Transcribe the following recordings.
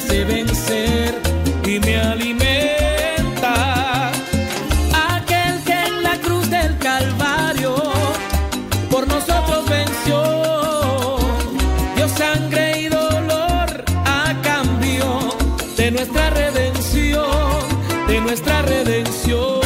hace vencer y me alimenta. Aquel que en la cruz del Calvario por nosotros venció, dio sangre y dolor a cambio de nuestra redención, de nuestra redención.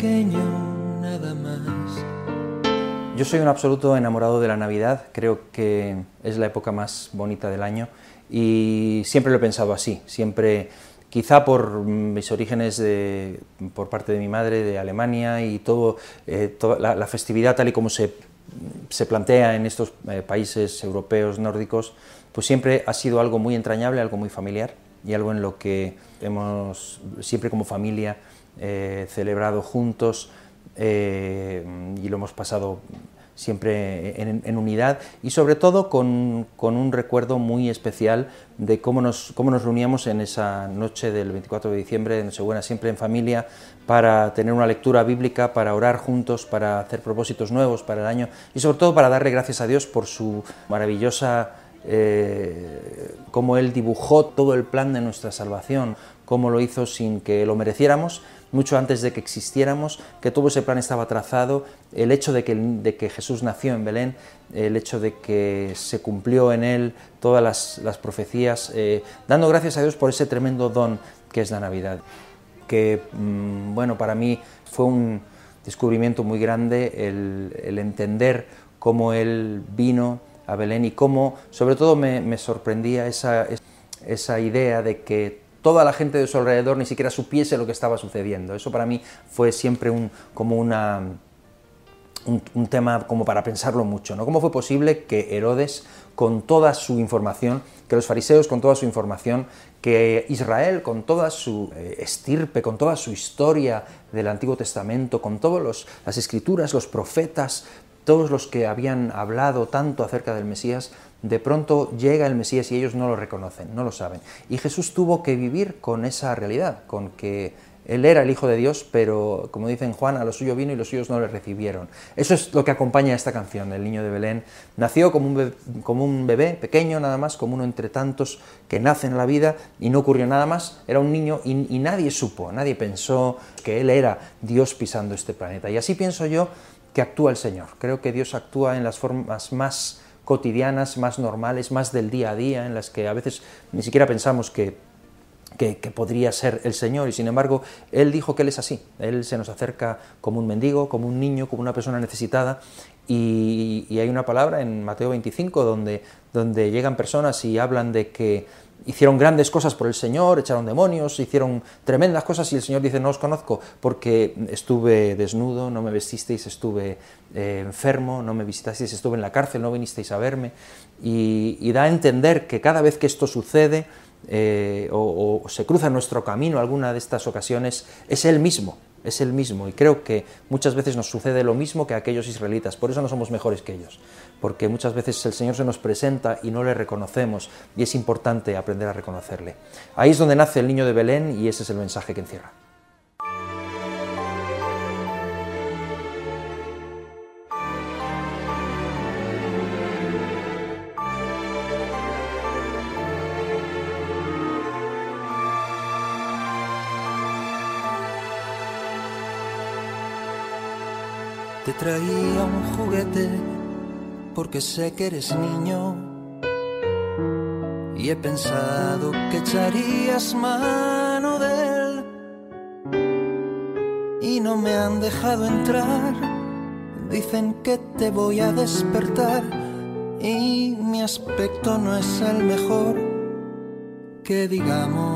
Pequeño, nada más. Yo soy un absoluto enamorado de la Navidad, creo que es la época más bonita del año y siempre lo he pensado así, siempre quizá por mis orígenes de, por parte de mi madre de Alemania y todo, eh, toda la, festividad tal y como se, se plantea en estos eh, países europeos nórdicos, pues siempre ha sido algo muy entrañable, algo muy familiar y algo en lo que hemos siempre como familia eh, celebrado juntos y lo hemos pasado siempre en, unidad y sobre todo con, un recuerdo muy especial de cómo nos, cómo nos reuníamos en esa noche del 24 de diciembre de Nochebuena, siempre en familia, para tener una lectura bíblica, para orar juntos, para hacer propósitos nuevos para el año y sobre todo para darle gracias a Dios por su maravillosa eh, cómo Él dibujó todo el plan de nuestra salvación, cómo lo hizo sin que lo mereciéramos, mucho antes de que existiéramos, que todo ese plan estaba trazado, el hecho de que, Jesús nació en Belén, el hecho de que se cumplió en Él todas las, profecías, eh, dando gracias a Dios por ese tremendo don que es la Navidad, que mm, bueno, para mí fue un descubrimiento muy grande el, entender cómo Él vino a Belén y cómo, sobre todo me, sorprendía esa idea de que toda la gente de su alrededor ni siquiera supiese lo que estaba sucediendo. Eso para mí fue siempre un, como una, un, tema como para pensarlo mucho. ¿no? ¿Cómo fue posible que Herodes, con toda su información, que los fariseos con toda su información, que Israel con toda su eh, estirpe, con toda su historia del Antiguo Testamento, con todas las escrituras, los profetas, todos los que habían hablado tanto acerca del Mesías, de pronto llega el Mesías y ellos no lo reconocen, no lo saben. Y Jesús tuvo que vivir con esa realidad, con que Él era el Hijo de Dios, pero como dicen Juan, a lo suyo vino y los suyos no le recibieron. Eso es lo que acompaña a esta canción, El Niño de Belén. Nació como un, bebé, pequeño nada más, como uno entre tantos que nacen en la vida y no ocurrió nada más. Era un niño y nadie supo, nadie pensó que Él era Dios pisando este planeta. Y así pienso yo que actúa el Señor. Creo que Dios actúa en las formas más cotidianas, más normales, más del día a día, en las que a veces ni siquiera pensamos que, que, podría ser el Señor, y sin embargo, Él dijo que Él es así, Él se nos acerca como un mendigo, como un niño, como una persona necesitada, y, y hay una palabra en Mateo 25 donde, donde llegan personas y hablan de que hicieron grandes cosas por el Señor, echaron demonios, hicieron tremendas cosas y el Señor dice, no os conozco porque estuve desnudo, no me vestisteis, estuve eh, enfermo, no me visitasteis, estuve en la cárcel, no vinisteis a verme. Y, da a entender que cada vez que esto sucede eh, o, se cruza nuestro camino alguna de estas ocasiones, es Él mismo es el mismo y creo que muchas veces nos sucede lo mismo que a aquellos israelitas, por eso no somos mejores que ellos, porque muchas veces el Señor se nos presenta y no le reconocemos y es importante aprender a reconocerle. Ahí es donde nace el niño de Belén y ese es el mensaje que encierra. Te traía un juguete porque sé que eres niño. Y he pensado que echarías mano de él. Y no me han dejado entrar. Dicen que te voy a despertar. Y mi aspecto no es el mejor que digamos.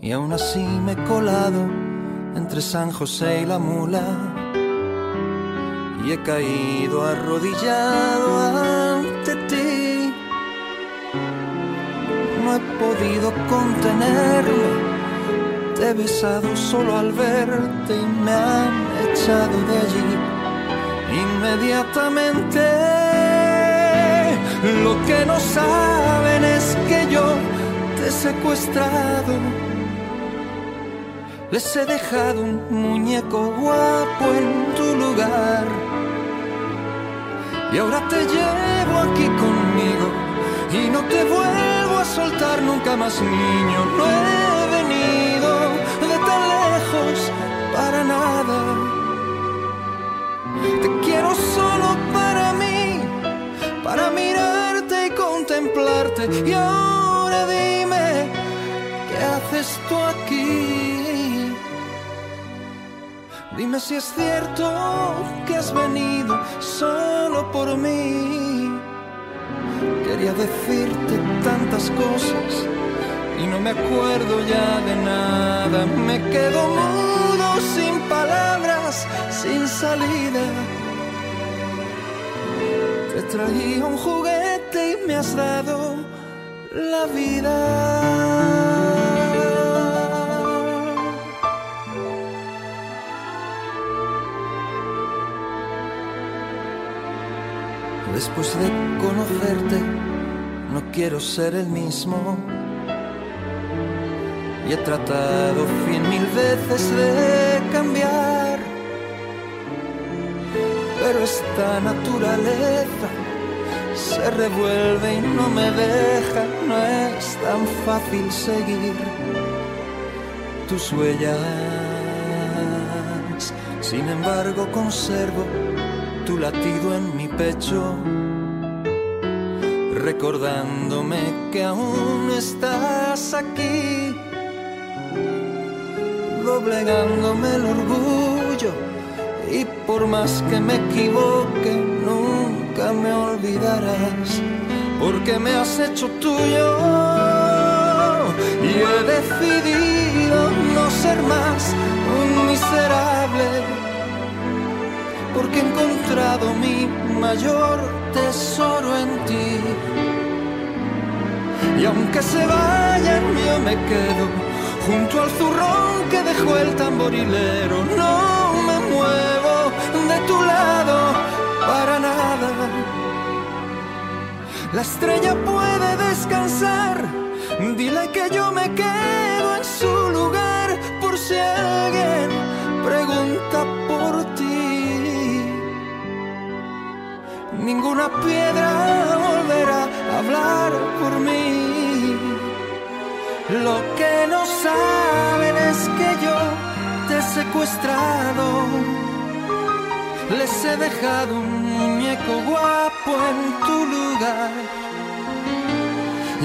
Y aún así me he colado entre San José y la mula y he caído arrodillado ante ti. No he podido contenerme, te he besado solo al verte y me han echado de allí inmediatamente. Lo que no saben es que yo te he secuestrado les he dejado un muñeco guapo en tu lugar. Y ahora te llevo aquí conmigo y no te vuelvo a soltar nunca más, niño. No he venido de tan lejos para nada. Te quiero solo para mí, para mirarte y contemplarte. Y ahora dime haces tú aquí? Dime si es cierto que has venido solo por mí. Quería decirte tantas cosas y no me acuerdo ya de nada. Me quedo mudo sin palabras, sin salida. Te traía un juguete y me has dado la vida. Después de conocerte, no quiero ser el mismo. Y he tratado cien mil veces de cambiar. Pero esta naturaleza se revuelve y no me deja. No es tan fácil seguir tus huellas. Sin embargo, conservo tu latido en mi pecho, recordándome que aún estás aquí, doblegándome el orgullo y por más que me equivoque, nunca me olvidarás, porque me has hecho tuyo y he decidido no ser más un miserable porque he encontrado mi mayor tesoro en ti. Y aunque se vayan, yo me quedo junto al zurrón que dejó el tamborilero. No me muevo de tu lado para nada. La estrella puede descansar, dile que yo me quedo en su lugar por si alguien Ninguna piedra volverá a hablar por mí. Lo que no saben es que yo te he secuestrado. Les he dejado un muñeco guapo en tu lugar.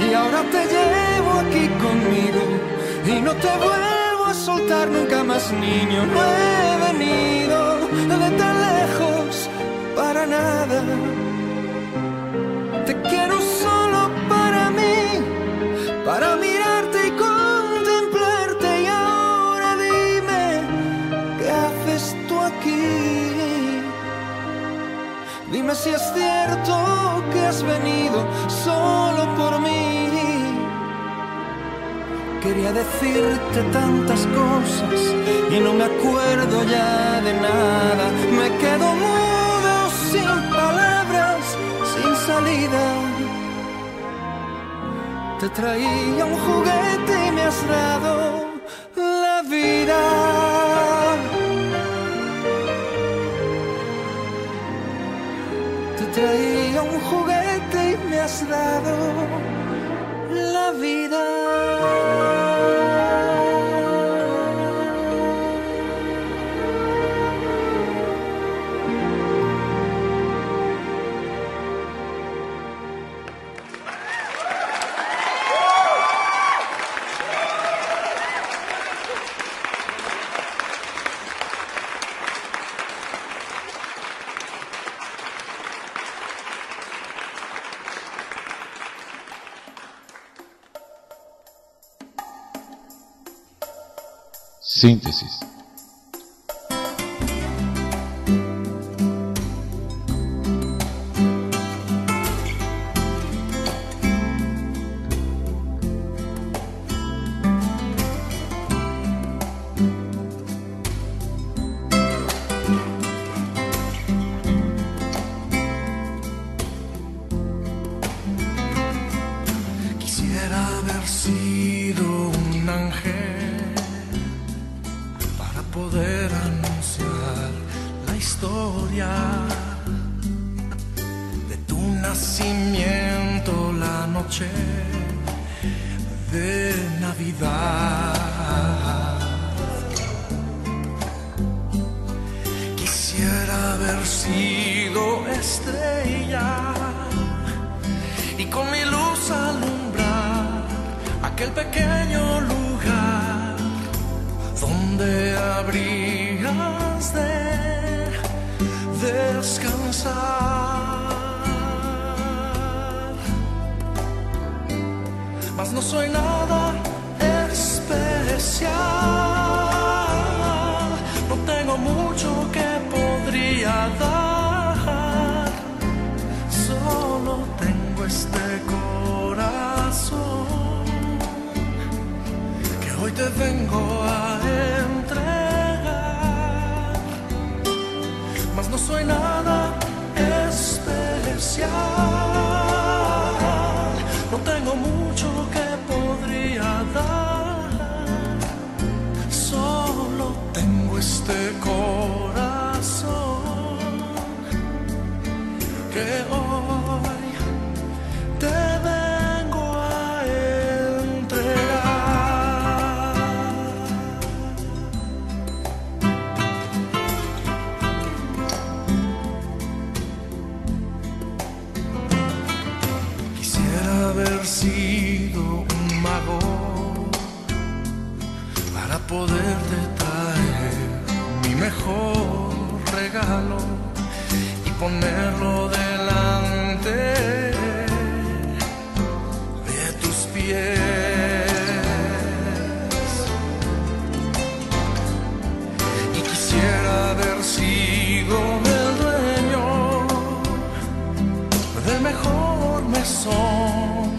Y ahora te llevo aquí conmigo y no te vuelvo a soltar nunca más, niño. No he venido de lejos para nada. Te quiero solo para mí, para mirarte y contemplarte. Y ahora dime, ¿qué haces tú aquí? Dime si es cierto que has venido solo por mí. Quería decirte tantas cosas y no me acuerdo ya de nada. Me quedo mudo sin palabras, sin salida. Te traía un juguete y me has dado la vida. Te traía un juguete y me has dado Síntesis. donde habrías de descansar. Mas no soy nada especial, no tengo mucho que te vengo a entregar. Mas no soy nada especial. No tengo mucho que podría dar. Solo tengo este corazón mejor mesón de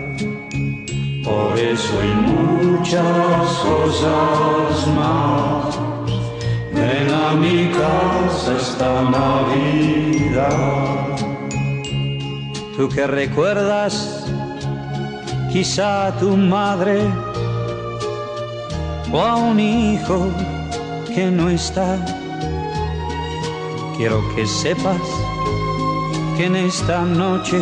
Por eso hay muchas cosas más. Ven a mi casa esta Navidad. Tú que recuerdas quizá a tu madre o a un hijo que no está. Quiero que sepas que en esta noche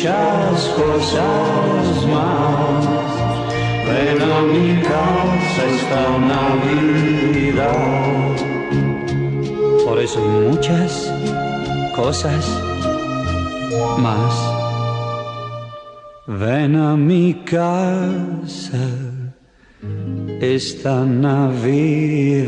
Muchas cosas más. Ven a mi casa esta Navidad. Por eso muchas cosas más. Ven a mi casa esta Navidad.